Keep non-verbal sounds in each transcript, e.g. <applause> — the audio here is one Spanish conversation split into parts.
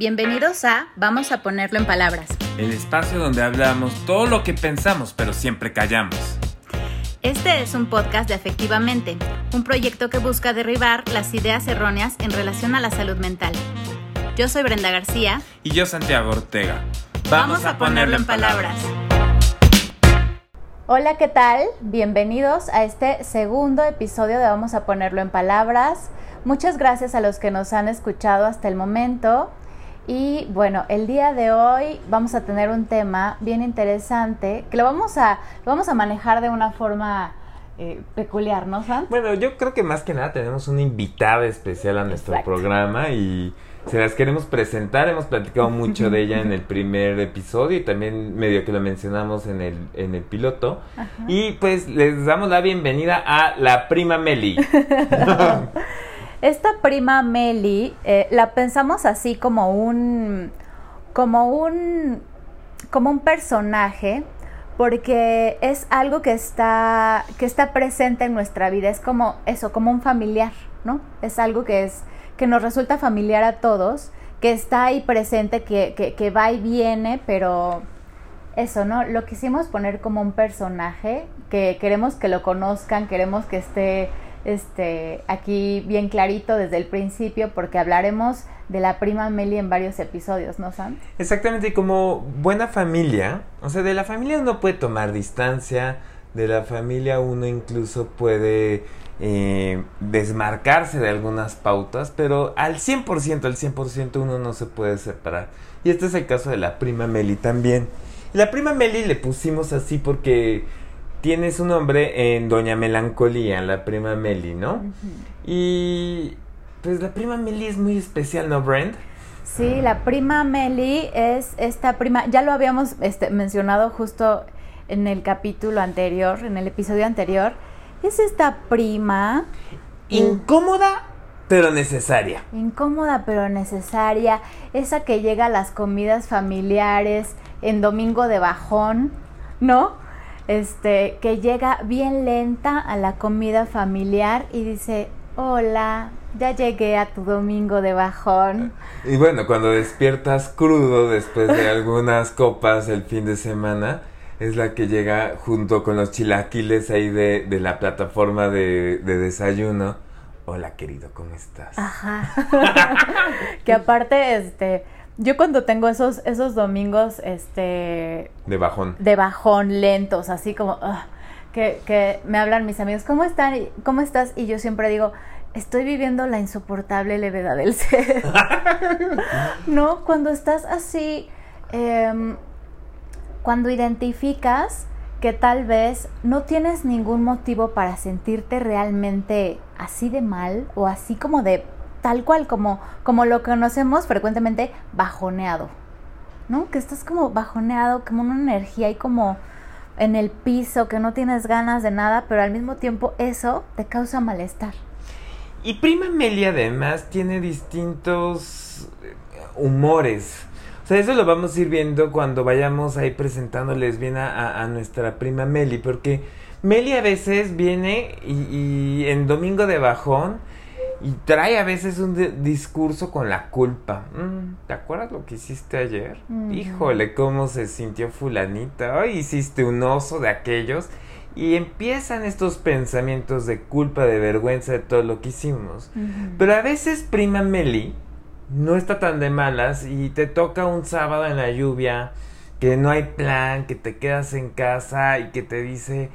Bienvenidos a Vamos a ponerlo en palabras. El espacio donde hablamos todo lo que pensamos, pero siempre callamos. Este es un podcast de Efectivamente, un proyecto que busca derribar las ideas erróneas en relación a la salud mental. Yo soy Brenda García. Y yo Santiago Ortega. Vamos, a, ponerlo, en palabras. Hola, ¿qué tal? Bienvenidos a este segundo episodio de Vamos a ponerlo en palabras. Muchas gracias a los que nos han escuchado hasta el momento. Y bueno, el día de hoy vamos a tener un tema bien interesante que lo vamos a, vamos a manejar de una forma eh, peculiar, ¿no, San? Bueno, yo creo que más que nada tenemos una invitada especial a nuestro programa y se las queremos presentar. Hemos platicado mucho de ella en el primer episodio y también medio que lo mencionamos en el, en el piloto. Y pues les damos la bienvenida a la prima Meli. <laughs> Esta prima Meli eh, la pensamos así como un, como un, como un personaje porque es algo que está, que está presente en nuestra vida, es como eso, como un familiar, ¿no? Es algo que es, que nos resulta familiar a todos, que está ahí presente, que, que, que va y viene, pero eso, ¿no? Lo quisimos poner como un personaje, que queremos que lo conozcan, queremos que esté este, aquí bien clarito desde el principio porque hablaremos de la prima Meli en varios episodios, ¿no, Sam? Exactamente, y como buena familia, o sea, de la familia uno puede tomar distancia, de la familia uno incluso puede eh, desmarcarse de algunas pautas, pero al 100%, al 100% uno no se puede separar. Y este es el caso de la prima Meli también. La prima Meli le pusimos así porque tiene su nombre en Doña Melancolía, la prima Meli, ¿no? Y pues la prima Meli es muy especial, ¿no, Brent? Sí, la prima Meli es esta prima, ya lo habíamos este, mencionado justo en el capítulo anterior, en el episodio anterior, es esta prima... Incómoda, pero necesaria. Incómoda, pero necesaria, esa que llega a las comidas familiares en domingo de bajón, ¿no? Este, que llega bien lenta a la comida familiar y dice, hola, ya llegué a tu domingo de bajón. Y bueno, cuando despiertas crudo después de algunas copas el fin de semana, es la que llega junto con los chilaquiles ahí de, de la plataforma de, de desayuno. Hola querido, ¿cómo estás? Ajá. <laughs> que aparte, este yo cuando tengo esos, esos domingos, este... De bajón. De bajón, lentos, así como... que, que me hablan mis amigos, ¿cómo están? ¿Cómo estás? Y yo siempre digo, estoy viviendo la insoportable levedad del ser. <laughs> no, cuando estás así, em, cuando identificas que tal vez no tienes ningún motivo para sentirte realmente así de mal o así como de tal cual como, como lo conocemos frecuentemente bajoneado, ¿no? Que estás como bajoneado, como una energía y como en el piso, que no tienes ganas de nada, pero al mismo tiempo eso te causa malestar. Y Prima Meli además tiene distintos eh, humores. O sea, eso lo vamos a ir viendo cuando vayamos ahí presentándoles bien a, nuestra prima Meli, porque Meli a veces viene y en Domingo de Bajón y trae a veces un discurso con la culpa. Mm, ¿Te acuerdas lo que hiciste ayer? Híjole, cómo se sintió fulanita. Hoy hiciste un oso de aquellos. Y empiezan estos pensamientos de culpa, de vergüenza de todo lo que hicimos. Pero a veces prima Meli no está tan de malas y te toca un sábado en la lluvia, que no hay plan, que te quedas en casa y que te dice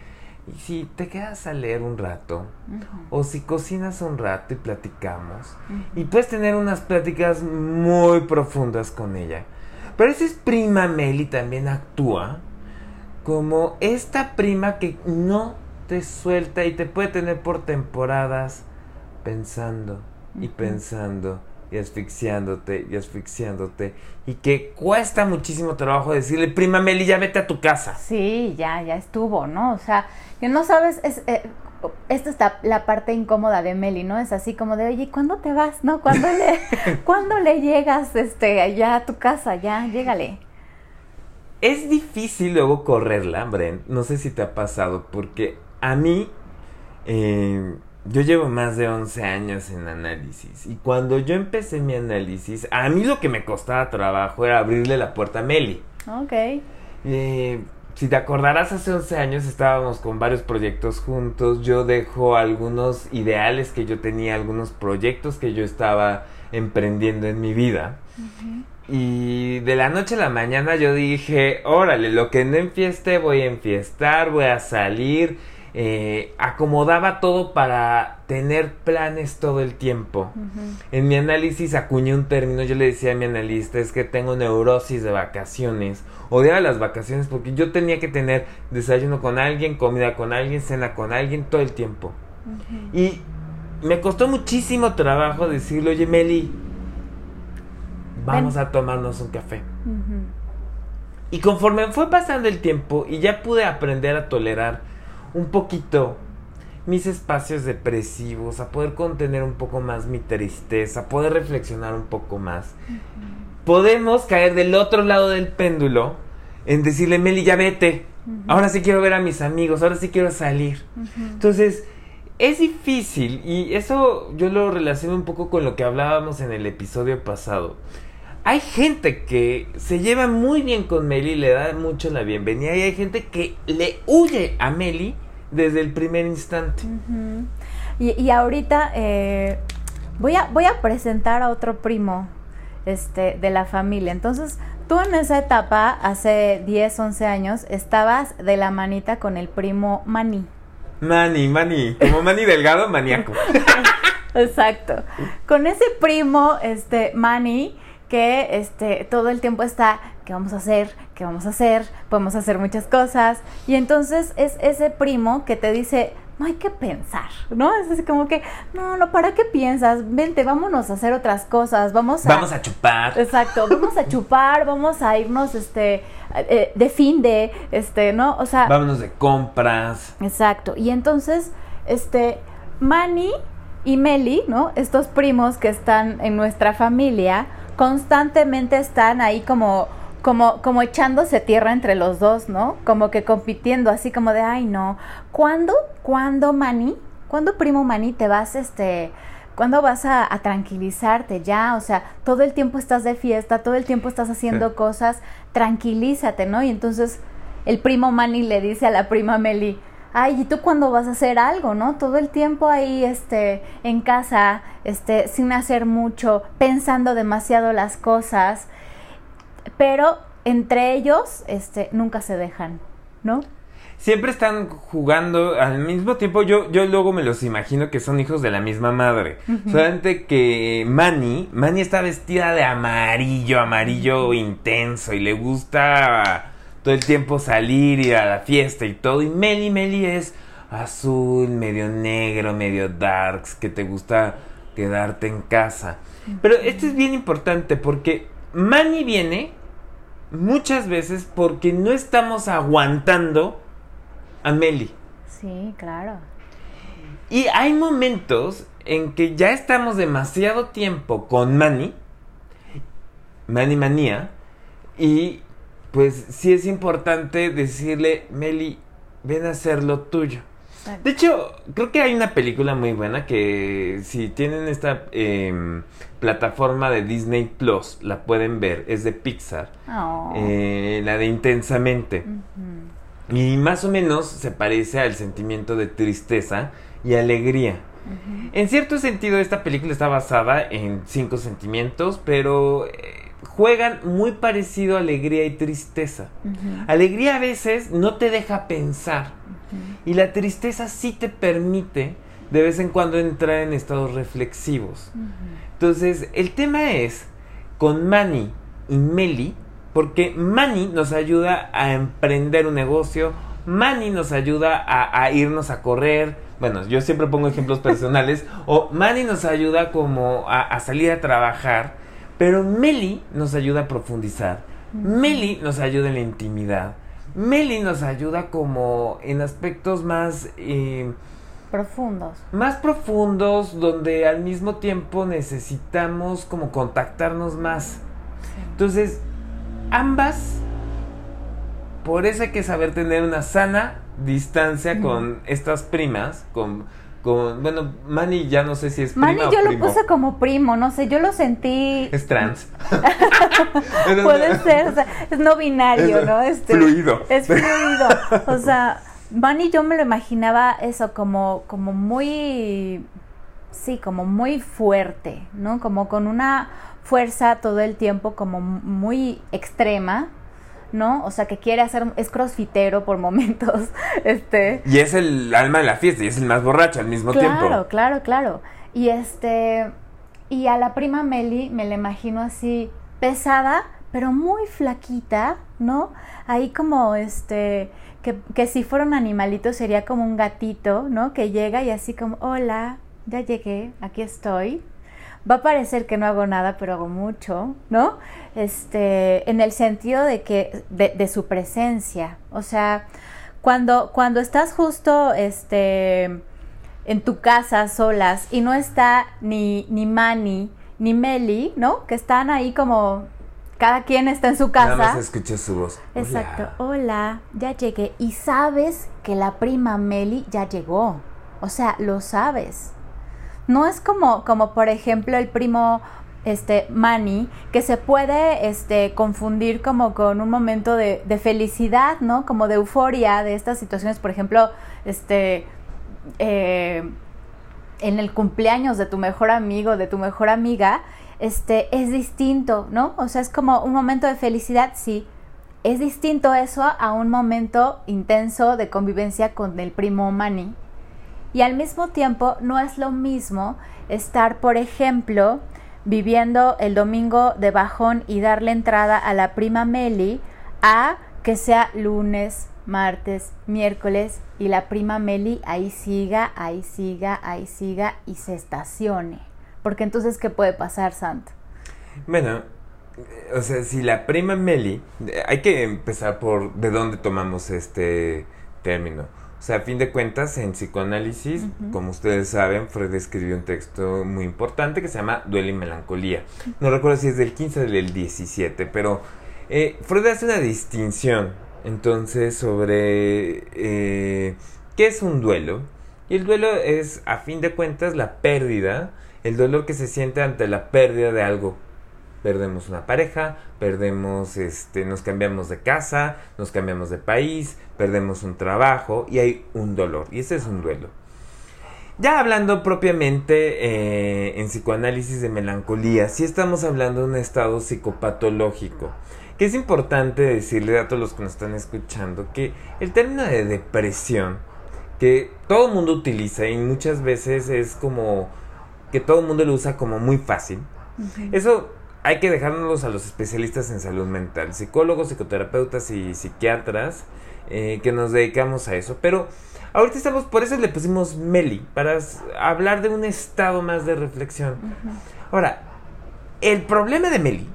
y si te quedas a leer un rato, o si cocinas un rato y platicamos, y puedes tener unas pláticas muy profundas con ella. Pero esa es prima Meli también actúa como esta prima que no te suelta y te puede tener por temporadas pensando y pensando y asfixiándote y asfixiándote y que cuesta muchísimo trabajo decirle, prima Meli, ya vete a tu casa. Sí, ya, ya estuvo, ¿no? O sea, que no sabes, es, eh, esta está la parte incómoda de Meli, ¿no? Es así como de, oye, ¿cuándo te vas? ¿No? ¿Cuándo le, <laughs> ¿cuándo le llegas este, allá a tu casa? Ya, llégale. Es difícil luego correrla, Brent. No sé si te ha pasado, porque a mí... Eh, yo llevo más de 11 años en análisis y cuando yo empecé mi análisis, a mí lo que me costaba trabajo era abrirle la puerta a Meli. Ok. Eh, si te acordarás, hace 11 años estábamos con varios proyectos juntos. Yo dejo algunos ideales que yo tenía, algunos proyectos que yo estaba emprendiendo en mi vida. Y de la noche a la mañana yo dije, órale, lo que no enfieste voy a enfiestar, voy a salir. Eh, acomodaba todo para tener planes todo el tiempo. En mi análisis acuñé un término, yo le decía a mi analista, es que tengo neurosis de vacaciones. Odiaba las vacaciones porque yo tenía que tener desayuno con alguien, comida con alguien, cena con alguien todo el tiempo. Y me costó muchísimo trabajo decirle, oye Meli, vamos a tomarnos un café. Y conforme fue pasando el tiempo y ya pude aprender a tolerar un poquito mis espacios depresivos, a poder contener un poco más mi tristeza, a poder reflexionar un poco más, podemos caer del otro lado del péndulo en decirle, Meli, ya vete, ahora sí quiero ver a mis amigos, ahora sí quiero salir. Entonces, es difícil y eso yo lo relaciono un poco con lo que hablábamos en el episodio pasado. Hay gente que se lleva muy bien con Meli, le da mucho la bienvenida y hay gente que le huye a Meli desde el primer instante. y, ahorita eh, voy, a, voy a presentar a otro primo este, de la familia. Entonces, tú en esa etapa, hace 10, 11 años, estabas de la manita con el primo Mani. Mani, Mani, como Mani Delgado, maníaco. <laughs> Exacto. Con ese primo, este, Mani, que este, todo el tiempo está, ¿qué vamos a hacer? ¿Qué vamos a hacer? Podemos hacer muchas cosas. Y entonces es ese primo que te dice, no hay que pensar, ¿no? Es así como que, no, no, ¿para qué piensas? Vente, vámonos a hacer otras cosas, vamos a... Vamos a chupar. Exacto, vamos a <laughs> chupar, vamos a irnos, este, eh, de fin de, este, ¿no? O sea... Vámonos de compras. Exacto, y entonces, este, Manny y Meli, ¿no? Estos primos que están en nuestra familia, constantemente están ahí como como, como echándose tierra entre los dos, ¿no? Como que compitiendo, así como de, ay, no. ¿Cuándo, cuándo, Mani? ¿Cuándo, primo Mani, te vas, este, cuándo vas a, tranquilizarte ya? O sea, todo el tiempo estás de fiesta, todo el tiempo estás haciendo cosas, tranquilízate, ¿no? Y entonces el primo Mani le dice a la prima Meli, ay, ¿y tú cuándo vas a hacer algo, no? Todo el tiempo ahí, este, en casa, este, sin hacer mucho, pensando demasiado las cosas pero entre ellos este, nunca se dejan, ¿no? Siempre están jugando al mismo tiempo. Yo, yo luego me los imagino que son hijos de la misma madre. Solamente que Manny, Manny está vestida de amarillo, amarillo intenso y le gusta todo el tiempo salir, ir a la fiesta y todo. Y Meli, Meli es azul, medio negro, medio darks, que te gusta quedarte en casa. Pero esto es bien importante porque Manny viene muchas veces porque no estamos aguantando a Meli. Sí, claro. Y hay momentos en que ya estamos demasiado tiempo con Manny, Manny Manía, y pues sí es importante decirle, Meli, ven a hacer lo tuyo. De hecho, creo que hay una película muy buena que si tienen esta em, plataforma de Disney Plus, la pueden ver, es de Pixar, oh. eh, la de Intensamente. Y más o menos se parece al sentimiento de tristeza y alegría. En cierto sentido, esta película está basada en cinco sentimientos, pero... Eh, juegan muy parecido a alegría y tristeza. Alegría a veces no te deja pensar y la tristeza sí te permite de vez en cuando entrar en estados reflexivos. Entonces, el tema es con Manny y Meli, porque Manny nos ayuda a emprender un negocio, Manny nos ayuda a, irnos a correr, bueno, yo siempre pongo ejemplos personales, <laughs> o Manny nos ayuda como a salir a trabajar, pero Meli nos ayuda a profundizar. Meli nos ayuda en la intimidad. Meli nos ayuda como en aspectos más... Eh, profundos. Más profundos, donde al mismo tiempo necesitamos como contactarnos más. Entonces, ambas, por eso hay que saber tener una sana distancia con estas primas, con con, bueno, Manny ya no sé si es Manny prima yo o lo puse como primo, no sé, yo lo sentí. Es trans. <laughs> Puede ser, o sea, es no binario, Es ¿no? Este, fluido. Es fluido. O sea, Bunny yo me lo imaginaba eso como, como muy, sí, como muy fuerte, ¿no? Como con una fuerza todo el tiempo como muy extrema, ¿no? O sea, que quiere hacer, es crossfitero por momentos, <laughs> este... Y es el alma de la fiesta y es el más borracho al mismo Claro, tiempo. claro, claro. Y este, y a la prima Meli me la imagino así pesada, pero muy flaquita, ¿no? Ahí como este, que, que si fuera un animalito sería como un gatito, ¿no? Que llega y así como, hola, ya llegué, aquí estoy. Va a parecer que no hago nada, pero hago mucho, ¿no? Este, en el sentido de que, de, de su presencia. O sea, cuando, cuando estás justo, este, en tu casa solas y no está ni, ni Manny ni Meli, ¿no? Que están ahí como cada quien está en su Nada más casa. escuché su voz. Hola. Exacto. Hola, ya llegué. Y sabes que la prima Meli ya llegó. O sea, lo sabes. No es como, como por ejemplo, el primo este Manny, que se puede este, confundir como con un momento de, felicidad, ¿no? Como de euforia de estas situaciones, por ejemplo, este eh, en el cumpleaños de tu mejor amigo, de tu mejor amiga, este es distinto, ¿no? O sea, es como un momento de felicidad, sí. Es distinto eso a un momento intenso de convivencia con el primo Manny. Y al mismo tiempo no es lo mismo estar, por ejemplo, viviendo el domingo de bajón y darle entrada a la prima Meli a que sea lunes, martes, miércoles y la prima Meli ahí siga, ahí siga, ahí siga y se estacione. Porque entonces, ¿qué puede pasar, Santo? Bueno, o sea, si la prima Meli, hay que empezar por de dónde tomamos este término. O sea, a fin de cuentas, en psicoanálisis, como ustedes saben, Freud escribió un texto muy importante que se llama Duelo y Melancolía. No recuerdo si es del 15 o del 17, pero eh, Freud hace una distinción entonces sobre eh, qué es un duelo. Y el duelo es, a fin de cuentas, la pérdida, el dolor que se siente ante la pérdida de algo perdemos una pareja, perdemos, este, nos cambiamos de casa, nos cambiamos de país, perdemos un trabajo y hay un dolor. Y ese es un duelo. Ya hablando propiamente eh, en psicoanálisis de melancolía, sí estamos hablando de un estado psicopatológico. Que es importante decirle a todos los que nos están escuchando que el término de depresión, que todo el mundo utiliza y muchas veces es como que todo el mundo lo usa como muy fácil, eso hay que dejárnoslos a los especialistas en salud mental, psicólogos, psicoterapeutas y psiquiatras eh, que nos dedicamos a eso. Pero ahorita estamos, por eso le pusimos Meli, para hablar de un estado más de reflexión. Ahora, el problema de Meli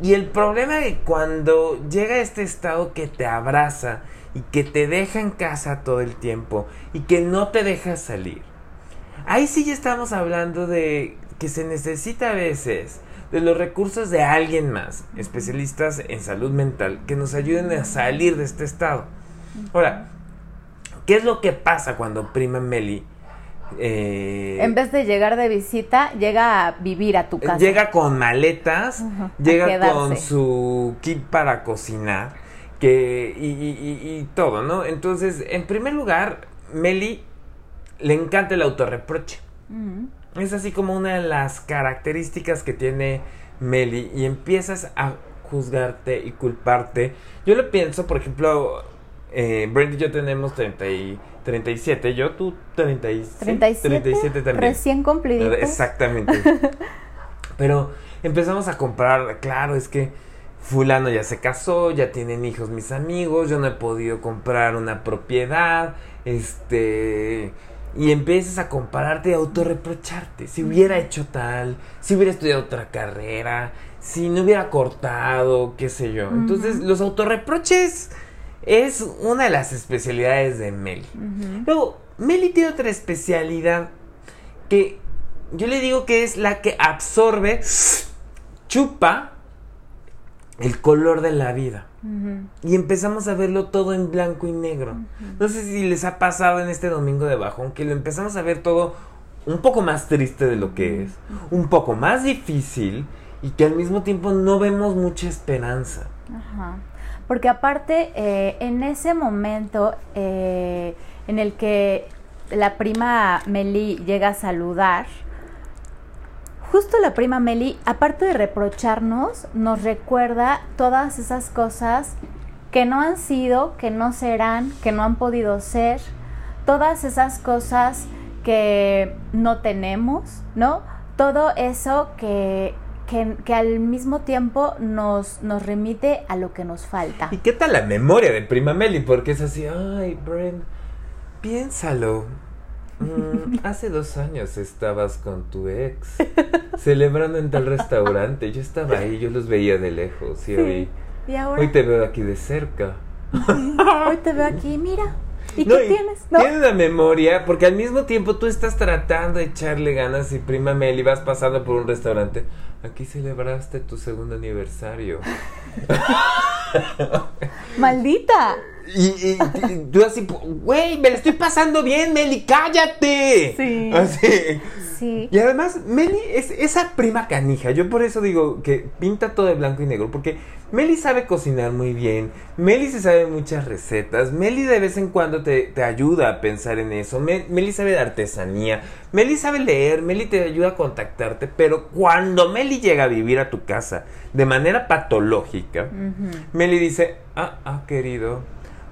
y el problema de cuando llega este estado que te abraza y que te deja en casa todo el tiempo y que no te deja salir. Ahí sí ya estamos hablando de que se necesita a veces de los recursos de alguien más, especialistas en salud mental, que nos ayuden a salir de este estado. Ahora, ¿qué es lo que pasa cuando prima Meli eh, En vez de llegar de visita, llega a vivir a tu casa. llega con maletas, llega con su kit para cocinar, que y, y- y- y todo, ¿no? Entonces, en primer lugar, Meli le encanta el autorreproche. Ujú. Es así como una de las características que tiene Meli y empiezas a juzgarte y culparte. Yo lo pienso, por ejemplo, eh, Brent y yo tenemos 30 y 37, yo tú 36, 37, 37 también. recién cumpliditos. Exactamente. <laughs> Pero empezamos a comprar, claro, es que fulano ya se casó, ya tienen hijos mis amigos, yo no he podido comprar una propiedad, este y empiezas a compararte y a autorreprocharte. Si hubiera hecho tal, si hubiera estudiado otra carrera, si no hubiera cortado, qué sé yo. Entonces, los autorreproches es una de las especialidades de Meli. Luego, Meli tiene otra especialidad que yo le digo que es la que absorbe, chupa el color de la vida. Y empezamos a verlo todo en blanco y negro. No sé si les ha pasado en este domingo de bajón que lo empezamos a ver todo un poco más triste de lo que es, un poco más difícil y que al mismo tiempo no vemos mucha esperanza. Ajá. Porque aparte, eh, en ese momento eh, en el que la prima Meli llega a saludar, justo la prima Meli, aparte de reprocharnos, nos recuerda todas esas cosas que no han sido, que no serán, que no han podido ser, todas esas cosas que no tenemos, ¿no? Todo eso que, que, que al mismo tiempo nos, nos remite a lo que nos falta. ¿Y qué tal la memoria de prima Meli? Porque es así, ay, Bren, piénsalo. Mm, hace dos años estabas con tu ex celebrando en tal restaurante. Yo estaba ahí, yo los veía de lejos y hoy, Y ahora, hoy te veo aquí de cerca. hoy te veo aquí, mira. ¿Y No, qué tienes? ¿No? Tiene una memoria, porque al mismo tiempo tú estás tratando de echarle ganas y prima Meli vas pasando por un restaurante. Aquí celebraste tu segundo aniversario. <laughs> Maldita. Y, y- y tú así, güey, me la estoy pasando bien, Meli, cállate. Sí. Así. Sí. Y además, Meli es esa prima canija. Yo por eso digo que pinta todo de blanco y negro. Porque Meli sabe cocinar muy bien. Meli se sabe muchas recetas. Meli de vez en cuando te, te ayuda a pensar en eso. Me- Meli sabe de artesanía. Meli sabe leer. Meli te ayuda a contactarte. Pero cuando Meli llega a vivir a tu casa de manera patológica. Meli dice: Ah, ah, querido.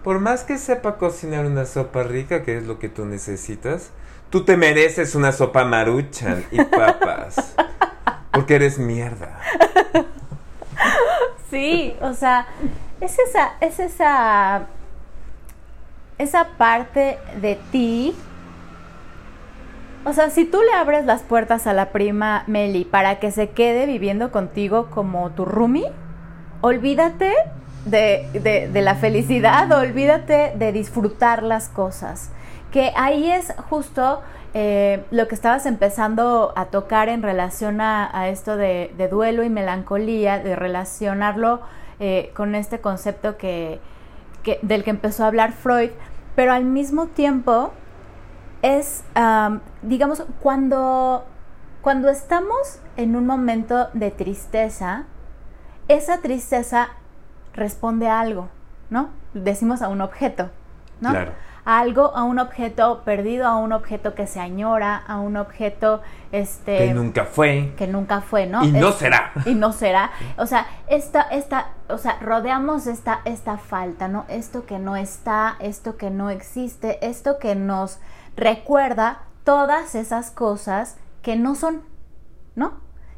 Por más que sepa cocinar una sopa rica, que es lo que tú necesitas, tú te mereces una sopa maruchan y <laughs> papas. Porque eres mierda. Sí, o sea, es esa, es esa, esa parte de ti. O sea, si tú le abres las puertas a la prima Meli para que se quede viviendo contigo como tu roomie, olvídate de, de- la felicidad, olvídate de disfrutar las cosas. Que ahí es justo eh, lo que estabas empezando a tocar en relación a, a esto de, de duelo y melancolía, de relacionarlo eh, con este concepto que, que- del que empezó a hablar Freud, pero al mismo tiempo es, am, digamos, cuando, cuando estamos en un momento de tristeza, esa tristeza responde a algo, ¿no? Decimos a un objeto, ¿no? Claro. A algo, a un objeto perdido, a un objeto que se añora, a un objeto este Que nunca fue. que nunca fue, ¿no? Y no Es- será. Y no será. <laughs> O sea, esta, esta, o sea, rodeamos esta, esta falta, ¿no? Esto que no está, esto que no existe, esto que nos recuerda todas esas cosas que no son, ¿no?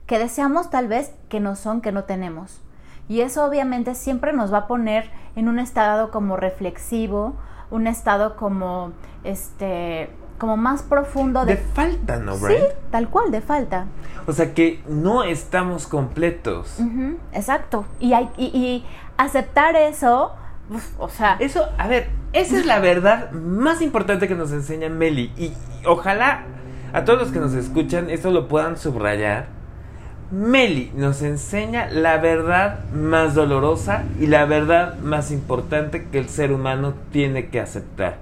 Que deseamos tal vez que no son, que no tenemos. Y eso obviamente siempre nos va a poner en un estado como reflexivo, un estado como, este, como más profundo De de... falta, ¿no, sí, Brian? tal cual, de falta. O sea que no estamos completos. Exacto. Y, hay, y, y aceptar eso, uf, o sea, Eso, a ver, esa es la verdad más importante que nos enseña Meli. Y, y ojalá a todos los que nos escuchan esto lo puedan subrayar. Meli nos enseña la verdad más dolorosa y la verdad más importante que el ser humano tiene que aceptar.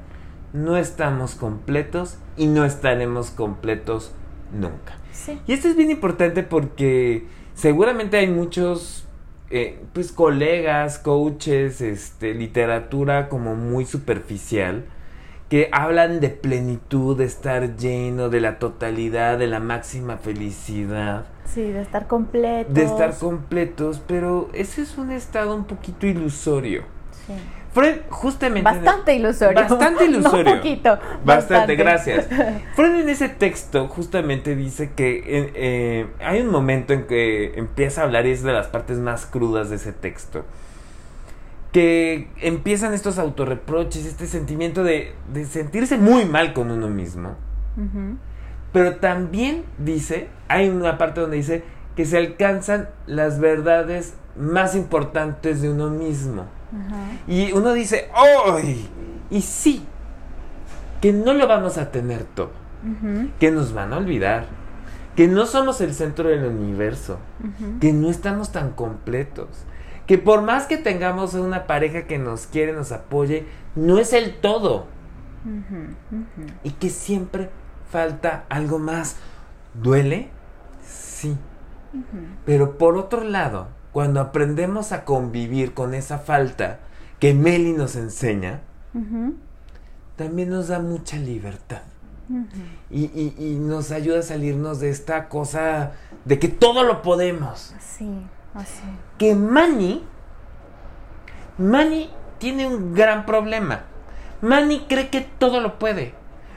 No estamos completos y no estaremos completos nunca. sí. Y esto es bien importante porque seguramente hay muchos eh, pues colegas, coaches, este, literatura como muy superficial que hablan de plenitud, de estar lleno, de la totalidad, de la máxima felicidad, Sí, de estar completo. de estar completos, pero ese es un estado un poquito ilusorio. Sí. Freud justamente... Bastante ilusorio. Bastante <laughs> ilusorio. No poquito. Bastante, gracias. <laughs> Freud en ese texto justamente dice que eh, eh, hay un momento en que empieza a hablar y es de las partes más crudas de ese texto. Que empiezan estos autorreproches, este sentimiento de, de sentirse muy mal con uno mismo. Pero también dice, hay una parte donde dice que se alcanzan las verdades más importantes de uno mismo. Y uno dice, ¡ay! Y sí, que no lo vamos a tener todo, que nos van a olvidar, que no somos el centro del universo, que no estamos tan completos, que por más que tengamos una pareja que nos quiere, nos apoye, no es el todo. Y que siempre falta algo más. ¿Duele? Sí. Pero por otro lado, cuando aprendemos a convivir con esa falta que Meli nos enseña, también nos da mucha libertad. Y, y- y nos ayuda a salirnos de esta cosa de que todo lo podemos. Sí, así. Que Manny, Manny tiene un gran problema. Manny cree que todo lo puede.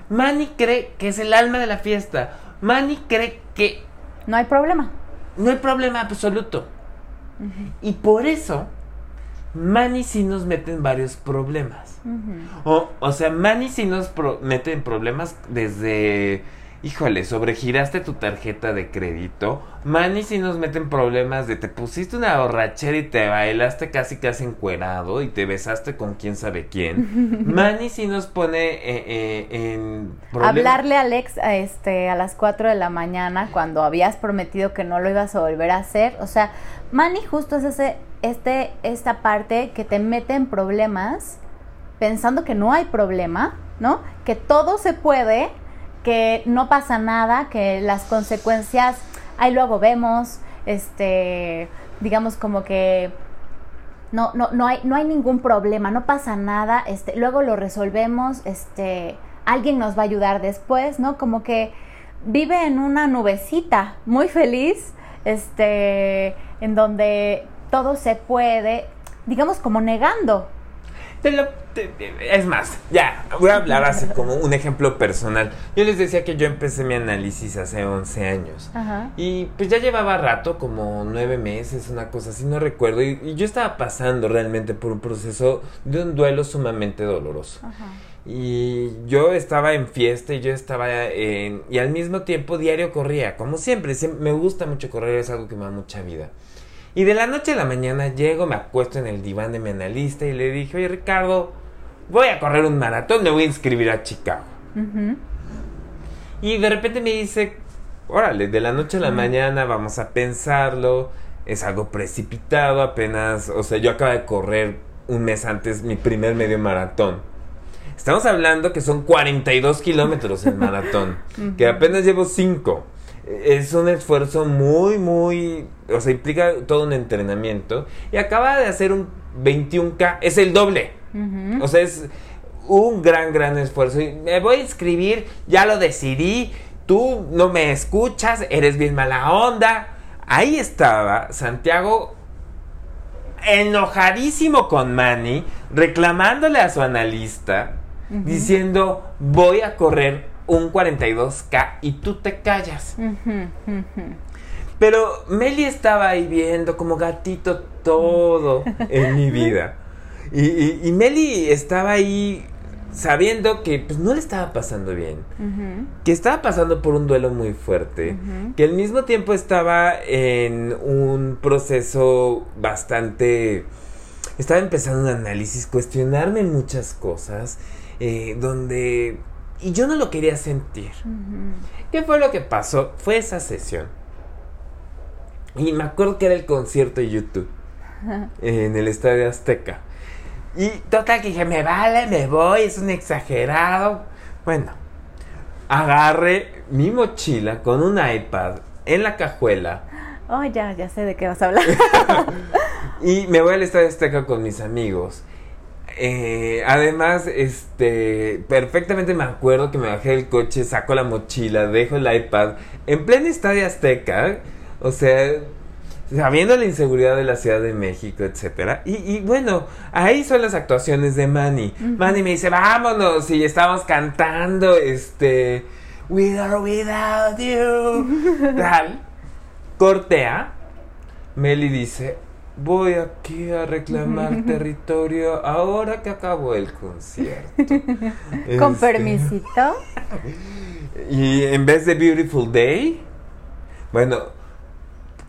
Manny cree que es el alma de la fiesta. Manny cree que No hay problema. no hay problema absoluto. Y por eso, Manny sí nos mete en varios problemas. O, o sea, Manny sí nos pro- mete en problemas desde. Híjole, sobregiraste tu tarjeta de crédito. Manny sí nos mete en problemas de te pusiste una borrachera y te bailaste casi casi encuerado y te besaste con quién sabe quién. <laughs> Manny sí nos pone eh, eh, en problemas. Hablarle a Alex a, este, a las 4 de la mañana cuando habías prometido que no lo ibas a volver a hacer. O sea, Manny justo es ese, este, esta parte que te mete en problemas pensando que no hay problema, ¿no? Que todo se puede, que no pasa nada, que las consecuencias, ahí luego vemos, este, digamos como que no, no, no hay, no hay ningún problema, no pasa nada, este, luego lo resolvemos, este, alguien nos va a ayudar después, ¿no? Como que vive en una nubecita, muy feliz, este, en donde todo se puede, digamos como negando. Te lo- te- es más, ya, voy a hablar así como un ejemplo personal. Yo les decía que yo empecé mi análisis hace 11 años. Ajá. Y pues ya llevaba rato, como nueve meses, una cosa así, no recuerdo. Y, y yo estaba pasando realmente por un proceso de un duelo sumamente doloroso. Ajá. Y yo estaba en fiesta y yo estaba en... Y al mismo tiempo diario corría, como siempre. siem- me gusta mucho correr, es algo que me da mucha vida. Y de la noche a la mañana llego, me acuesto en el diván de mi analista y le dije, oye Ricardo, voy a correr un maratón, me voy a inscribir a Chicago. Y de repente me dice, órale, de la noche a la mañana vamos a pensarlo, es algo precipitado, apenas, o sea, yo acabo de correr un mes antes mi primer medio maratón. Estamos hablando que son 42 kilómetros el maratón, <laughs> que apenas llevo 5. Es un esfuerzo muy, muy, o sea, implica todo un entrenamiento. Y acaba de hacer un 21K, es el doble. O sea, es un gran, gran esfuerzo. Y me voy a inscribir, ya lo decidí. Tú no me escuchas, eres bien mala onda. Ahí estaba Santiago enojadísimo con Manny, reclamándole a su analista, diciendo, voy a correr un 42K y tú te callas. Ujú, ujú. Pero Meli estaba ahí viendo como gatito todo en mi <laughs> vida. Y, y- y Meli estaba ahí sabiendo que pues, no le estaba pasando bien. Que estaba pasando por un duelo muy fuerte. Que al mismo tiempo estaba en un proceso bastante... Estaba empezando un análisis, cuestionarme muchas cosas. eh, donde... Y yo no lo quería sentir. ¿Qué fue lo que pasó? Fue esa sesión. Y me acuerdo que era el concierto de YouTube <laughs> en el Estadio Azteca. Y total que dije, me vale, me voy, es un exagerado. Bueno, agarré mi mochila con un iPad en la cajuela <gasps> Oh, ya, ya sé de qué vas a hablar. <laughs> y me voy al Estadio Azteca con mis amigos. Eh, además, este, perfectamente me acuerdo que me bajé del coche, saco la mochila, dejo el iPad en pleno Estadio Azteca, o sea, sabiendo la inseguridad de la Ciudad de México, etcétera. Y, y bueno, ahí son las actuaciones de Manny. Manny me dice, vámonos, y estamos cantando, este, With or Without You, <laughs> tal. Cortea, Meli dice, voy aquí a reclamar <laughs> territorio ahora que acabó el concierto. <laughs> Con Este, permisito. Y en vez de Beautiful Day, bueno,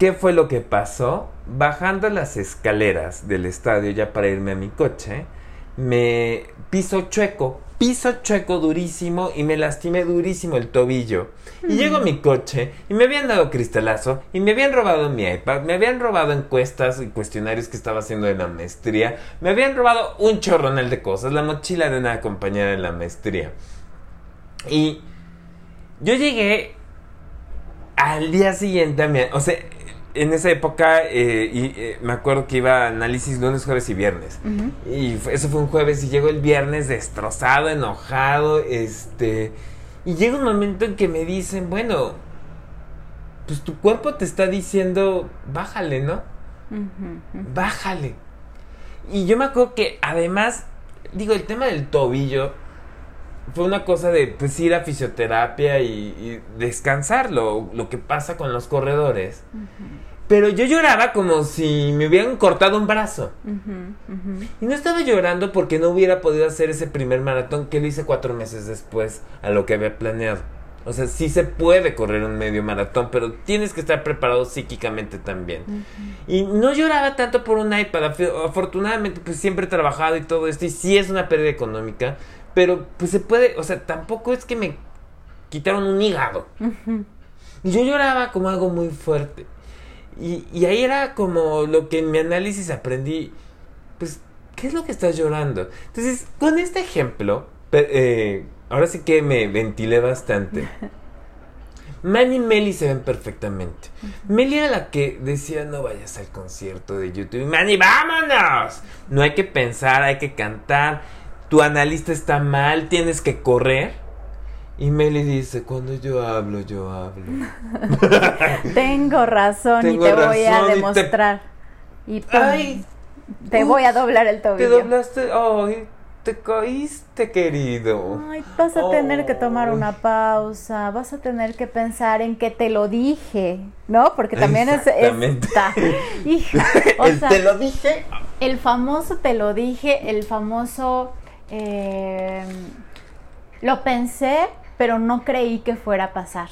¿qué fue lo que pasó? Bajando las escaleras del estadio ya para irme a mi coche, me piso chueco, piso chueco durísimo y me lastimé durísimo el tobillo. Y llego a mi coche y me habían dado cristalazo y me habían robado mi iPad, me habían robado encuestas y cuestionarios que estaba haciendo de la maestría, me habían robado un chorronel de cosas, la mochila de una compañera de la maestría. Y yo llegué al día siguiente a mi... O sea, en esa época eh, y, eh, me acuerdo que iba a análisis lunes, jueves y viernes. Y eso fue un jueves y llego el viernes destrozado, enojado, este... Y llega un momento en que me dicen, bueno, pues tu cuerpo te está diciendo, bájale, ¿no? Bájale. Y yo me acuerdo que además, digo, el tema del tobillo fue una cosa de pues ir a fisioterapia y, descansar lo, que pasa con los corredores. Pero yo lloraba como si me hubieran cortado un brazo. Y no estaba llorando porque no hubiera podido hacer ese primer maratón que lo hice cuatro meses después a lo que había planeado. O sea, sí se puede correr un medio maratón, pero tienes que estar preparado psíquicamente también. Y no lloraba tanto por un iPad. Afortunadamente, pues siempre he trabajado y todo esto. Y sí es una pérdida económica. Pero pues se puede, o sea, tampoco es que me quitaron un hígado. Y yo lloraba como algo muy fuerte. Y, y, ahí era como lo que en mi análisis aprendí, pues, ¿qué es lo que estás llorando? Entonces, con este ejemplo, eh, ahora sí que me ventilé bastante. <laughs> Manny y Meli se ven perfectamente. Meli era la que decía, no vayas al concierto de YouTube. Manny, vámonos. No hay que pensar, hay que cantar tu analista está mal, tienes que correr. Y Meli dice, cuando yo hablo, yo hablo. <laughs> Tengo razón y te voy a demostrar. Y, te, te voy a doblar el tobillo. Te doblaste, ay, te caíste, querido. Ay, vas a tener que tomar una pausa, vas a tener que pensar en que te lo dije, ¿no? Porque también es... Está, <laughs> el te lo dije. El famoso te lo dije, el famoso eh, lo pensé, pero no creí que fuera a pasar.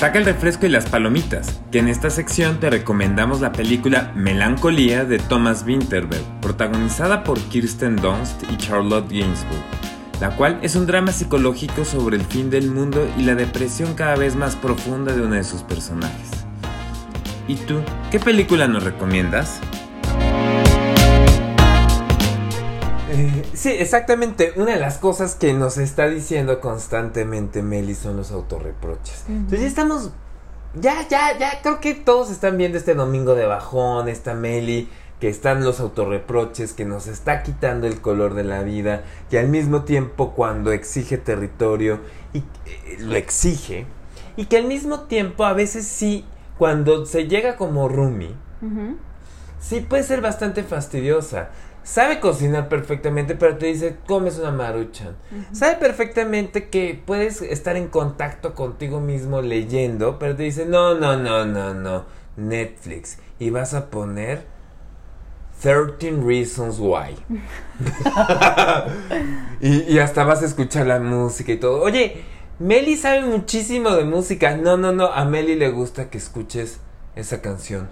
Saca el refresco y las palomitas, que en esta sección te recomendamos la película Melancolía de Thomas Winterberg, protagonizada por Kirsten Dunst y Charlotte Gainsbourg, la cual es un drama psicológico sobre el fin del mundo y la depresión cada vez más profunda de uno de sus personajes. ¿Y tú, qué película nos recomiendas? Sí, exactamente. Una de las cosas que nos está diciendo constantemente Meli son los autorreproches. Entonces ya estamos. Ya, ya, ya. Creo que todos están viendo este domingo de bajón, esta Meli, que están los autorreproches, que nos está quitando el color de la vida, que al mismo tiempo cuando exige territorio, y eh, lo exige, y que al mismo tiempo a veces sí, cuando se llega como Rumi, sí puede ser bastante fastidiosa. Sabe cocinar perfectamente, pero te dice, comes una maruchan. Sabe perfectamente que puedes estar en contacto contigo mismo leyendo, pero te dice, no, no, no, no, no, Netflix. Y vas a poner 13 Reasons Why. <laughs> y, y hasta vas a escuchar la música y todo. Oye, Meli sabe muchísimo de música. No, no, no, a Meli le gusta que escuches esa canción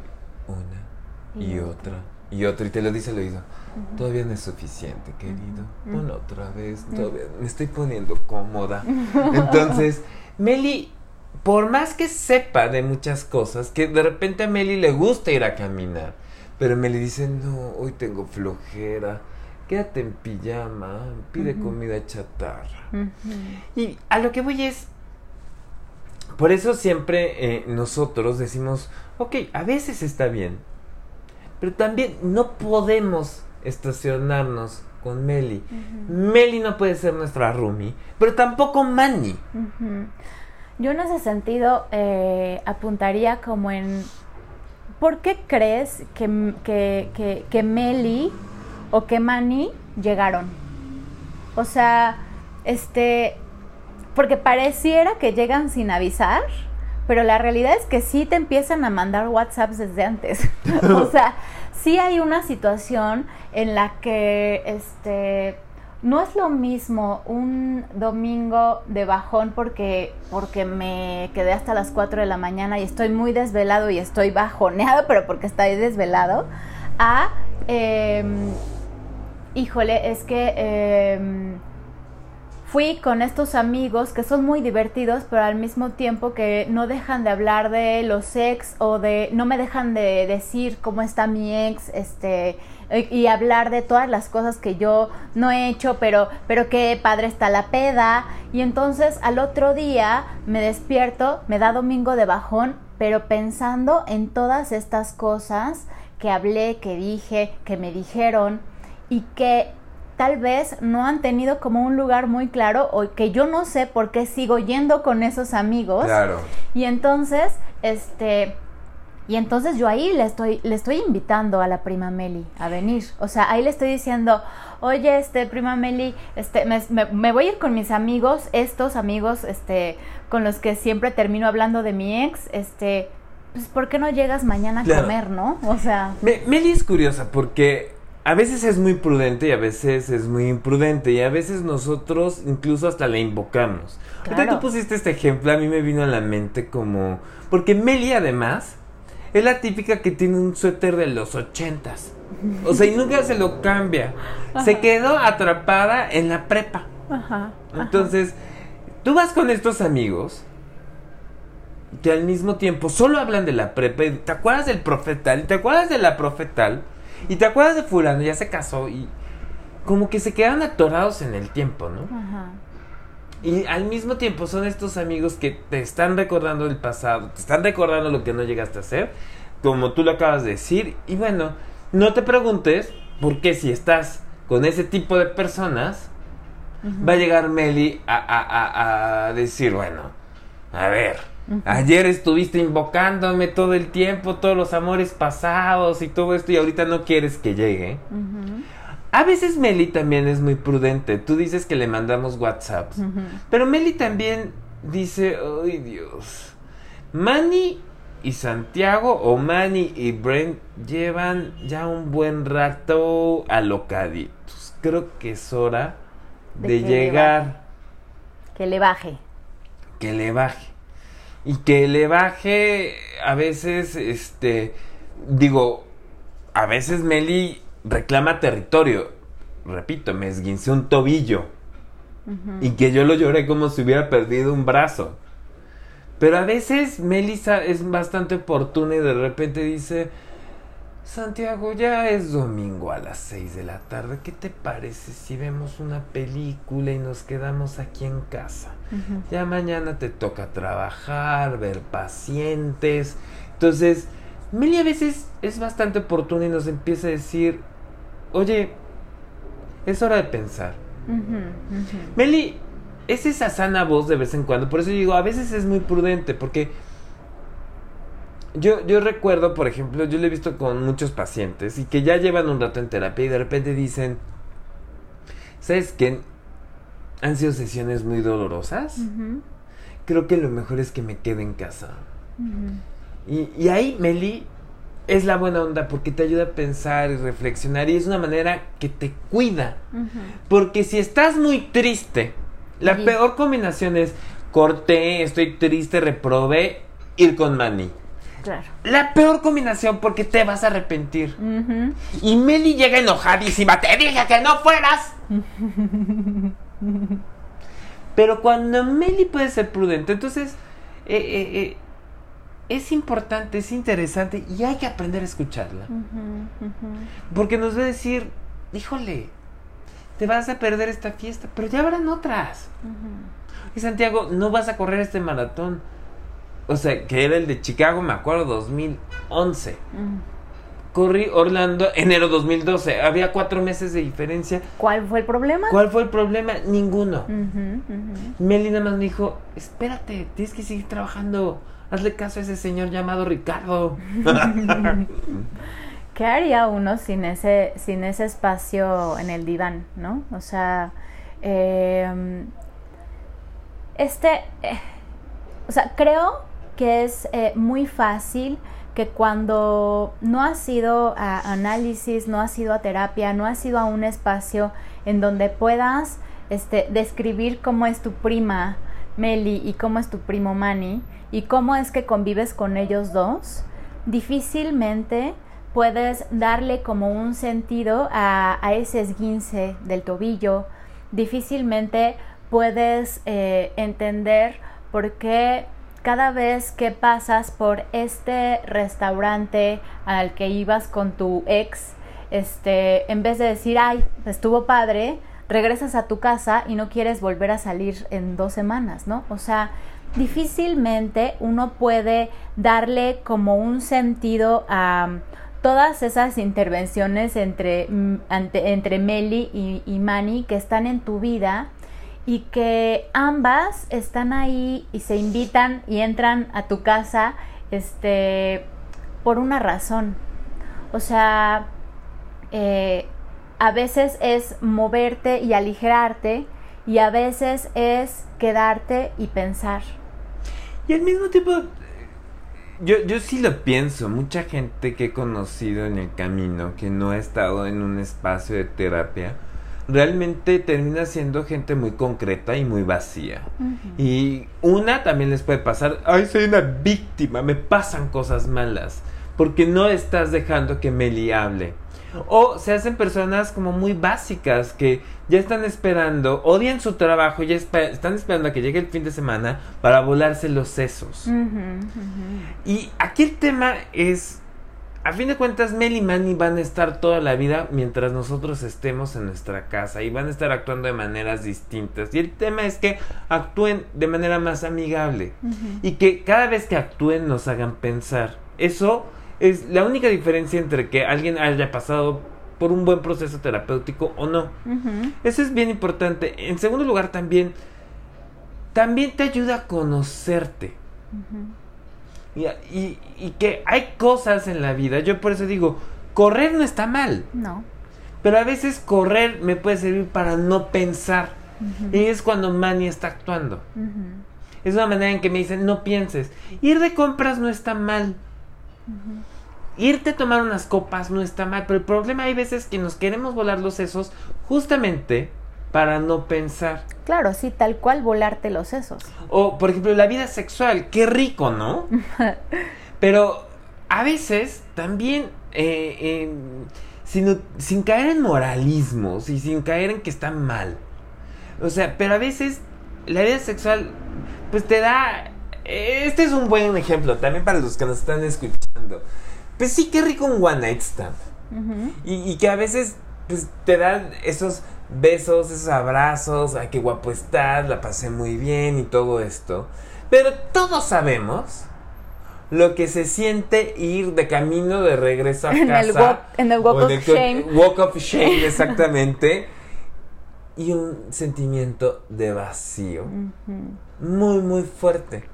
una y otra y otra y te lo dice al oído. Todavía no es suficiente, querido. Bueno, otra vez, todavía me estoy poniendo cómoda. <laughs> Entonces, Meli, por más que sepa de muchas cosas, que de repente a Meli le gusta ir a caminar, pero Meli dice, no, hoy tengo flojera, quédate en pijama, pide comida chatarra. Y a lo que voy es, por eso siempre eh, nosotros decimos, ok, a veces está bien, pero también no podemos estacionarnos con Meli. Meli no puede ser nuestra roomie, pero tampoco Manny. Yo en ese sentido eh, apuntaría como en, ¿por qué crees que, que, que, Meli o que Manny llegaron? O sea, este, porque pareciera que llegan sin avisar, pero la realidad es que sí te empiezan a mandar WhatsApps desde antes. <laughs> o sea, sí hay una situación en la que, este, no es lo mismo un domingo de bajón porque, porque me quedé hasta las 4 de la mañana y estoy muy desvelado y estoy bajoneado, pero porque estoy desvelado, a, em, híjole, es que em, fui con estos amigos que son muy divertidos, pero al mismo tiempo que no dejan de hablar de los ex o de, no me dejan de decir cómo está mi ex, este, y hablar de todas las cosas que yo no he hecho, pero, pero qué padre está la peda. Y entonces al otro día me despierto, me da domingo de bajón, pero pensando en todas estas cosas que hablé, que dije, que me dijeron y que tal vez no han tenido como un lugar muy claro o que yo no sé por qué sigo yendo con esos amigos. Claro. Y entonces, este, y entonces yo ahí le estoy, le estoy invitando a la prima Meli a venir. O sea, ahí le estoy diciendo, oye, este, prima Meli, este, me, me, voy a ir con mis amigos, estos amigos, este, con los que siempre termino hablando de mi ex, este, pues, ¿por qué no llegas mañana a comer, no? O sea. Meli es curiosa porque a veces es muy prudente y a veces es muy imprudente y a veces nosotros incluso hasta la invocamos. Claro. tú pusiste este ejemplo, a mí me vino a la mente como... Porque Meli además es la típica que tiene un suéter de los ochentas. O sea, y nunca se lo cambia. Se quedó atrapada en la prepa. Ajá, Entonces, tú vas con estos amigos que al mismo tiempo solo hablan de la prepa y te acuerdas del profetal, te acuerdas de la profetal y te acuerdas de fulano, ya se casó y como que se quedan atorados en el tiempo, ¿no? Ajá. Y al mismo tiempo son estos amigos que te están recordando el pasado, te están recordando lo que no llegaste a hacer, como tú lo acabas de decir. Y bueno, no te preguntes por qué si estás con ese tipo de personas, va a llegar Meli a, a, a decir, bueno, a ver, Ayer estuviste invocándome todo el tiempo, todos los amores pasados y todo esto, y ahorita no quieres que llegue. A veces Meli también es muy prudente. Tú dices que le mandamos WhatsApp. Pero Meli también dice, ay Dios. Manny y Santiago o Manny y Brent llevan ya un buen rato alocaditos. Creo que es hora de, llegar. que le baje. Que le baje y que le baje a veces, este, digo, a veces Meli reclama territorio. Repito, me esguincé un tobillo y que yo lo lloré como si hubiera perdido un brazo. Pero a veces Melissa es bastante oportuna y de repente dice, Santiago, ya es domingo a las 6 de la tarde. ¿Qué te parece si vemos una película y nos quedamos aquí en casa? Ya mañana te toca trabajar, ver pacientes. Entonces, Meli a veces es bastante oportuna y nos empieza a decir, oye, es hora de pensar. Meli es esa sana voz de vez en cuando. Por eso digo, a veces es muy prudente porque yo, yo recuerdo, por ejemplo, yo lo he visto con muchos pacientes y que ya llevan un rato en terapia y de repente dicen, ¿sabes qué? Han sido sesiones muy dolorosas. Creo que lo mejor es que me quede en casa. y, y ahí, Meli, es la buena onda porque te ayuda a pensar y reflexionar y es una manera que te cuida. Porque si estás muy triste, la peor combinación es corté, estoy triste, reprobé, ir con Manny. La peor combinación porque te vas a arrepentir. Y Meli llega enojadísima. Te dije que no fueras. <laughs> Pero cuando Meli puede ser prudente, entonces eh, eh, eh, es importante, es interesante y hay que aprender a escucharla. Porque nos va a decir, híjole, te vas a perder esta fiesta, pero ya habrán otras. Y Santiago, no vas a correr este maratón o sea, que era el de Chicago, me acuerdo, 2011. Mm. Corrí Orlando, enero 2012. Había cuatro meses de diferencia. ¿Cuál fue el problema? ¿Cuál fue el problema? Ninguno. Melina más me dijo, espérate, tienes que seguir trabajando. Hazle caso a ese señor llamado Ricardo. <laughs> ¿Qué haría uno sin ese, sin ese espacio en el diván, no? O sea, em, este, eh, o sea, creo que es eh, muy fácil que cuando no has ido a análisis, no has ido a terapia, no has ido a un espacio en donde puedas este, describir cómo es tu prima Meli y cómo es tu primo Manny y cómo es que convives con ellos dos, difícilmente puedes darle como un sentido a, ese esguince del tobillo, difícilmente puedes eh, entender por qué cada vez que pasas por este restaurante al que ibas con tu ex, este, en vez de decir, ay, estuvo padre, regresas a tu casa y no quieres volver a salir en dos semanas, ¿no? O sea, difícilmente uno puede darle como un sentido a todas esas intervenciones entre, mm, entre Meli y, y Manny que están en tu vida y que ambas están ahí y se invitan y entran a tu casa este por una razón. O sea eh, a veces es moverte y aligerarte y a veces es quedarte y pensar. Y al mismo tiempo yo, yo sí lo pienso, mucha gente que he conocido en el camino, que no ha estado en un espacio de terapia, realmente termina siendo gente muy concreta y muy vacía. Y una también les puede pasar, ay, soy una víctima, me pasan cosas malas, porque no estás dejando que Meli hable. O se hacen personas como muy básicas que ya están esperando, odian su trabajo, ya están esperando a que llegue el fin de semana para volarse los sesos. Y aquí el tema es, a fin de cuentas, Mel y Manny van a estar toda la vida mientras nosotros estemos en nuestra casa y van a estar actuando de maneras distintas. Y el tema es que actúen de manera más amigable y que cada vez que actúen nos hagan pensar. Eso es la única diferencia entre que alguien haya pasado por un buen proceso terapéutico o no. Eso es bien importante. En segundo lugar, también, también te ayuda a conocerte. Y, y, que hay cosas en la vida. Yo por eso digo, correr no está mal. No. Pero a veces correr me puede servir para no pensar. Y es cuando Manny está actuando. Es una manera en que me dicen, no pienses. Ir de compras no está mal. Irte a tomar unas copas no está mal, pero el problema hay veces que nos queremos volar los sesos justamente para no pensar. Claro, sí, tal cual volarte los sesos. O, por ejemplo, la vida sexual, qué rico, ¿no? <laughs> pero a veces también, eh, sin, sin caer en moralismos y sin caer en que está mal. O sea, pero a veces la vida sexual, pues te da este es un buen ejemplo también para los que nos están escuchando. Pues sí, qué rico un one night stand. y, que a veces pues, te dan esos besos, esos abrazos, ay, qué guapo estás, la pasé muy bien y todo esto. Pero todos sabemos lo que se siente ir de camino de regreso a <laughs> casa. en el walk of shame. Walk of shame, exactamente. y un sentimiento de vacío. Muy, muy fuerte.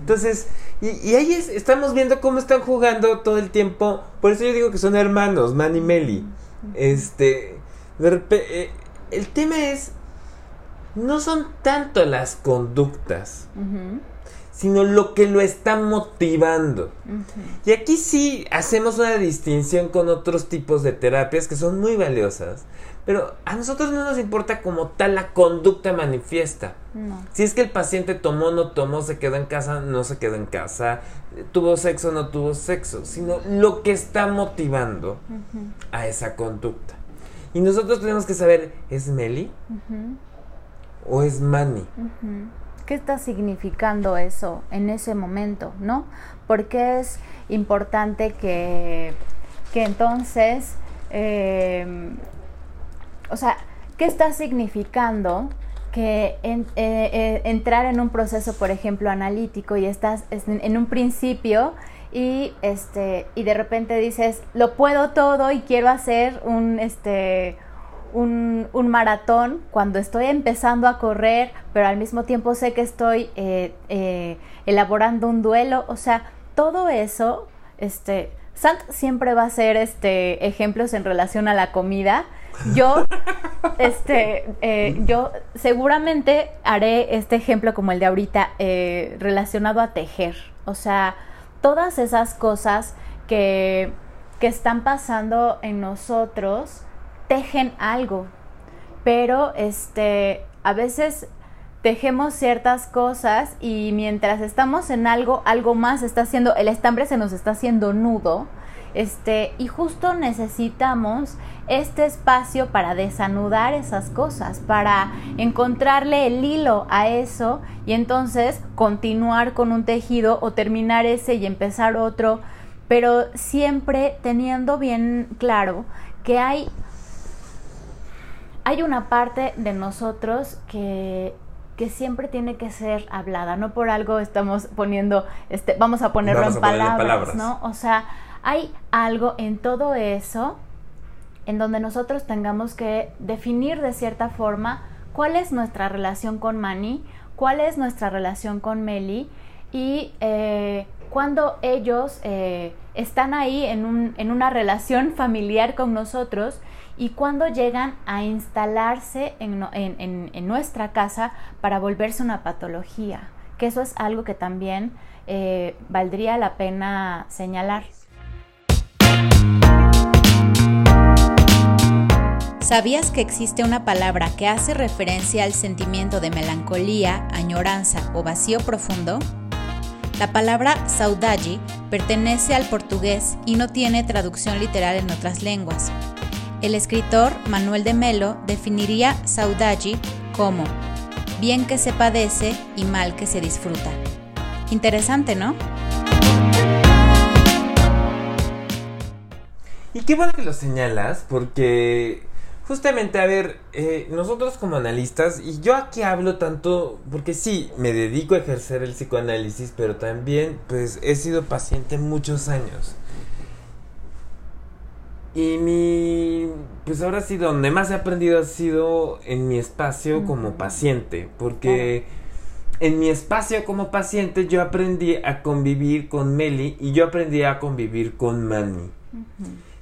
Entonces, y, ahí estamos viendo cómo están jugando todo el tiempo. Por eso yo digo que son hermanos, Man y Meli. Este, eh, el tema es, no son tanto las conductas, sino lo que lo está motivando. Y aquí sí hacemos una distinción con otros tipos de terapias que son muy valiosas. Pero a nosotros no nos importa como tal la conducta manifiesta. Si es que el paciente tomó, no tomó, se quedó en casa, no se quedó en casa, tuvo sexo, no tuvo sexo, sino lo que está motivando a esa conducta. Y nosotros tenemos que saber, ¿es Meli? ¿O es Manny? ¿Qué está significando eso en ese momento? ¿No? Porque es importante que, que entonces eh, o sea, ¿qué está significando que eh, eh, entrar en un proceso, por ejemplo, analítico y estás en, un principio y este y de repente dices lo puedo todo y quiero hacer un este un, maratón cuando estoy empezando a correr, pero al mismo tiempo sé que estoy eh, elaborando un duelo, o sea, todo eso, este, Sant siempre va a ser este ejemplos en relación a la comida yo, <laughs> este, eh, yo seguramente haré este ejemplo como el de ahorita eh, relacionado a tejer. O sea, todas esas cosas que, que están pasando en nosotros tejen algo. pero este, a veces tejemos ciertas cosas y mientras estamos en algo, algo más está haciendo, el estambre se nos está haciendo nudo, este, y justo necesitamos este espacio para desanudar esas cosas, para encontrarle el hilo a eso y entonces continuar con un tejido o terminar ese y empezar otro, pero siempre teniendo bien claro que hay hay una parte de nosotros que que siempre tiene que ser hablada, no por algo estamos poniendo, este, vamos a ponerlo en, palabras, ¿no? O sea, hay algo en todo eso en donde nosotros tengamos que definir de cierta forma cuál es nuestra relación con Manny, cuál es nuestra relación con Meli y eh, cuando ellos eh, están ahí en, un, en una relación <laughs> familiar con nosotros y cuando llegan a instalarse en, en, nuestra casa para volverse una patología, que eso es algo que también eh, valdría la pena señalar. ¿Sabías que existe una palabra que hace referencia al sentimiento de melancolía, añoranza o vacío profundo? La palabra saudade pertenece al portugués y no tiene traducción literal en otras lenguas. El escritor Manuel de Melo definiría saudade como bien que se padece y mal que se disfruta. Interesante, ¿no? Y qué bueno que lo señalas, porque justamente, a ver, eh, nosotros como analistas, y yo aquí hablo tanto, porque sí, me dedico a ejercer el psicoanálisis, pero también, pues, he sido paciente muchos años. Y mi, pues ahora sí, donde más he aprendido ha sido en mi espacio como paciente, porque en mi espacio como paciente yo aprendí a convivir con Meli y yo aprendí a convivir con Manny.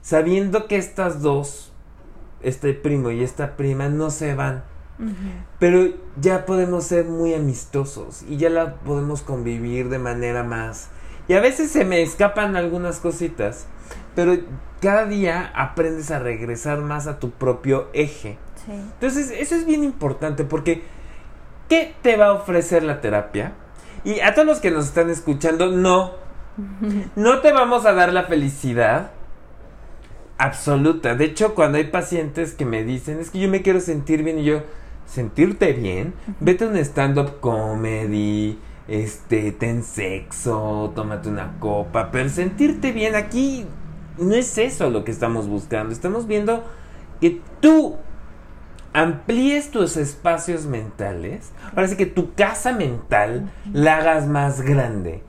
Sabiendo que estas dos, este primo y esta prima, no se van. Pero ya podemos ser muy amistosos y ya la podemos convivir de manera más. Y a veces se me escapan algunas cositas, pero cada día aprendes a regresar más a tu propio eje. Entonces, eso es bien importante porque ¿qué te va a ofrecer la terapia? Y a todos los que nos están escuchando, no. No te vamos a dar la felicidad absoluta. De hecho, cuando hay pacientes que me dicen, es que yo me quiero sentir bien y yo, sentirte bien, vete a un stand-up comedy, este, ten sexo, tómate una copa, pero sentirte bien aquí no es eso lo que estamos buscando. Estamos viendo que tú amplíes tus espacios mentales. Ahora sí que tu casa mental la hagas más grande.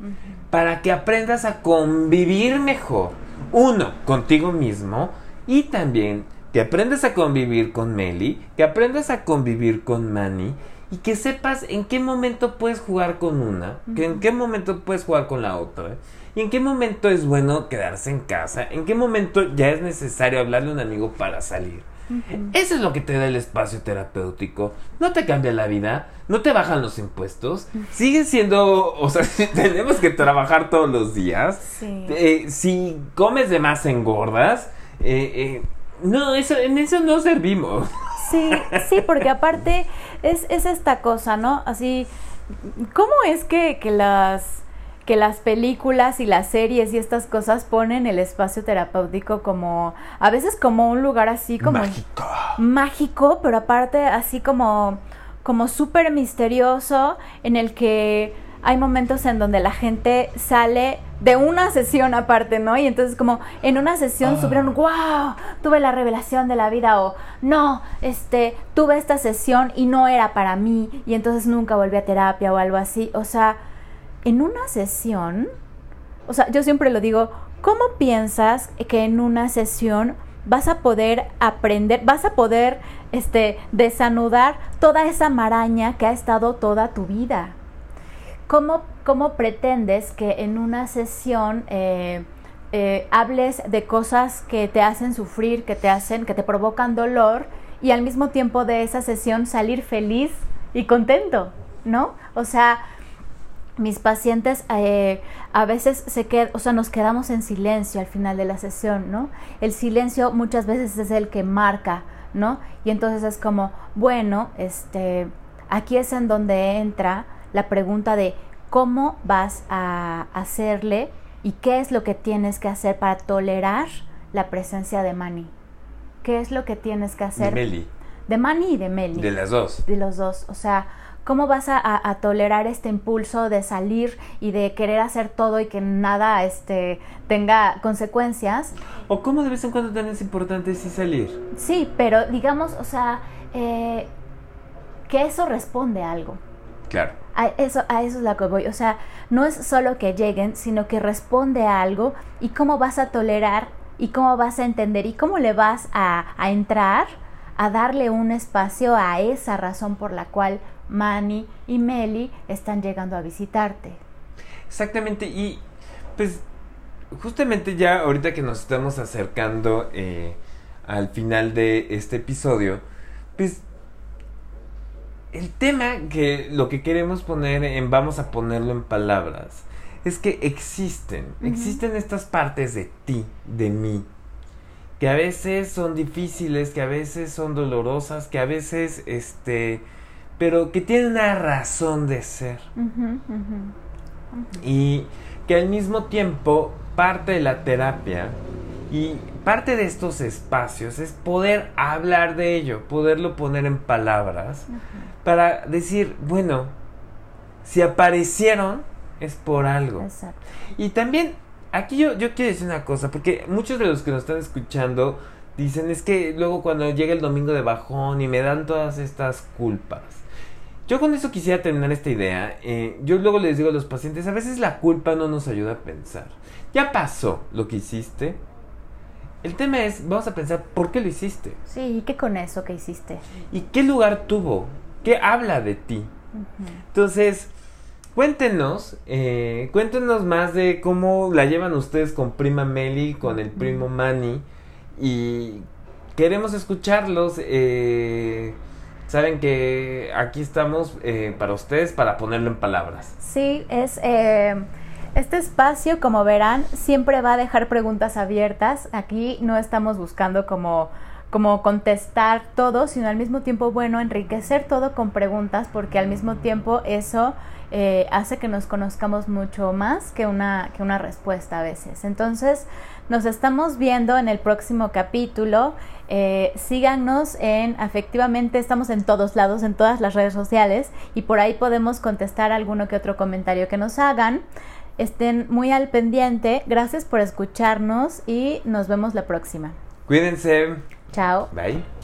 Para que aprendas a convivir mejor. Uno, contigo mismo. Y también que aprendas a convivir con Meli. Que aprendas a convivir con Manny. Y que sepas en qué momento puedes jugar con una. Que en qué momento puedes jugar con la otra ¿Y en qué momento es bueno quedarse en casa? ¿En qué momento ya es necesario hablarle a un amigo para salir? Eso es lo que te da el espacio terapéutico. No te cambia la vida, no te bajan los impuestos, sigue siendo, o sea, <laughs> tenemos que trabajar todos los días. Eh, si comes de más engordas, eh, eh, no, eso, en eso no servimos. Sí, sí, porque aparte es, es esta cosa, ¿no? Así, ¿cómo es que, que las que las películas y las series y estas cosas ponen el espacio terapéutico como a veces como un lugar así como mágico, mágico pero aparte así como como súper misterioso en el que hay momentos en donde la gente sale de una sesión aparte, ¿no? Y entonces como en una sesión ah. subieron, wow, tuve la revelación de la vida o no, este, tuve esta sesión y no era para mí y entonces nunca volví a terapia o algo así. O sea, en una sesión, o sea, yo siempre lo digo, ¿cómo piensas que en una sesión vas a poder aprender, vas a poder este, desanudar toda esa maraña que ha estado toda tu vida? ¿Cómo, cómo pretendes que en una sesión eh, eh, hables de cosas que te hacen sufrir, que te hacen, que te provocan dolor y al mismo tiempo de esa sesión salir feliz y contento, ¿no? O sea, mis pacientes eh, a veces se quedan, o sea, nos quedamos en silencio al final de la sesión, ¿no? El silencio muchas veces es el que marca ¿no? Y entonces es como, bueno, este, aquí es en donde entra la pregunta de cómo vas a hacerle y qué es lo que tienes que hacer para tolerar la presencia de Manny. ¿Qué es lo que tienes que hacer? De Meli. De Manny y de Meli. De las dos. De los dos. O sea, ¿cómo vas a, a, tolerar este impulso de salir y de querer hacer todo y que nada este, tenga consecuencias? ¿O cómo de vez en cuando también es importante sí salir? Sí, pero digamos, o sea, eh, que eso responde a algo. Claro. A eso, a eso es la que voy. O sea, no es solo que lleguen, sino que responde a algo y cómo vas a tolerar y cómo vas a entender y cómo le vas a, a entrar a darle un espacio a esa razón por la cual Manny y Meli están llegando a visitarte. Exactamente, y pues justamente ya ahorita que nos estamos acercando eh, al final de este episodio, pues el tema que lo que queremos poner en, vamos a ponerlo en palabras, es que existen, existen estas partes de ti, de mí, que a veces son difíciles, que a veces son dolorosas, que a veces, este, pero que tienen una razón de ser. Y que al mismo tiempo parte de la terapia y parte de estos espacios es poder hablar de ello, poderlo poner en palabras, para decir, bueno, si aparecieron es por algo. Exacto. Y también aquí yo, yo quiero decir una cosa, porque muchos de los que nos están escuchando dicen es que luego cuando llega el domingo de bajón y me dan todas estas culpas. Yo con eso quisiera terminar esta idea. Eh, yo luego les digo a los pacientes, a veces la culpa no nos ayuda a pensar. Ya pasó lo que hiciste. El tema es, vamos a pensar, ¿por qué lo hiciste? Sí, ¿y qué con eso que hiciste? ¿Y qué lugar tuvo? ¿Qué habla de ti? Entonces, Cuéntenos, eh, cuéntenos más de cómo la llevan ustedes con prima Meli, con el primo Manny y queremos escucharlos. Eh, saben que aquí estamos eh, para ustedes para ponerlo en palabras. Sí, es este espacio, como verán, siempre va a dejar preguntas abiertas. Aquí no estamos buscando como como contestar todo, sino al mismo tiempo, bueno, enriquecer todo con preguntas, porque al mismo tiempo eso eh, hace que nos conozcamos mucho más que una, que una respuesta a veces. Entonces, nos estamos viendo en el próximo capítulo. Eh, síganos en, efectivamente, estamos en todos lados, en todas las redes sociales, y por ahí podemos contestar alguno que otro comentario que nos hagan. Estén muy al pendiente. Gracias por escucharnos y nos vemos la próxima. Cuídense. Chao. Bye.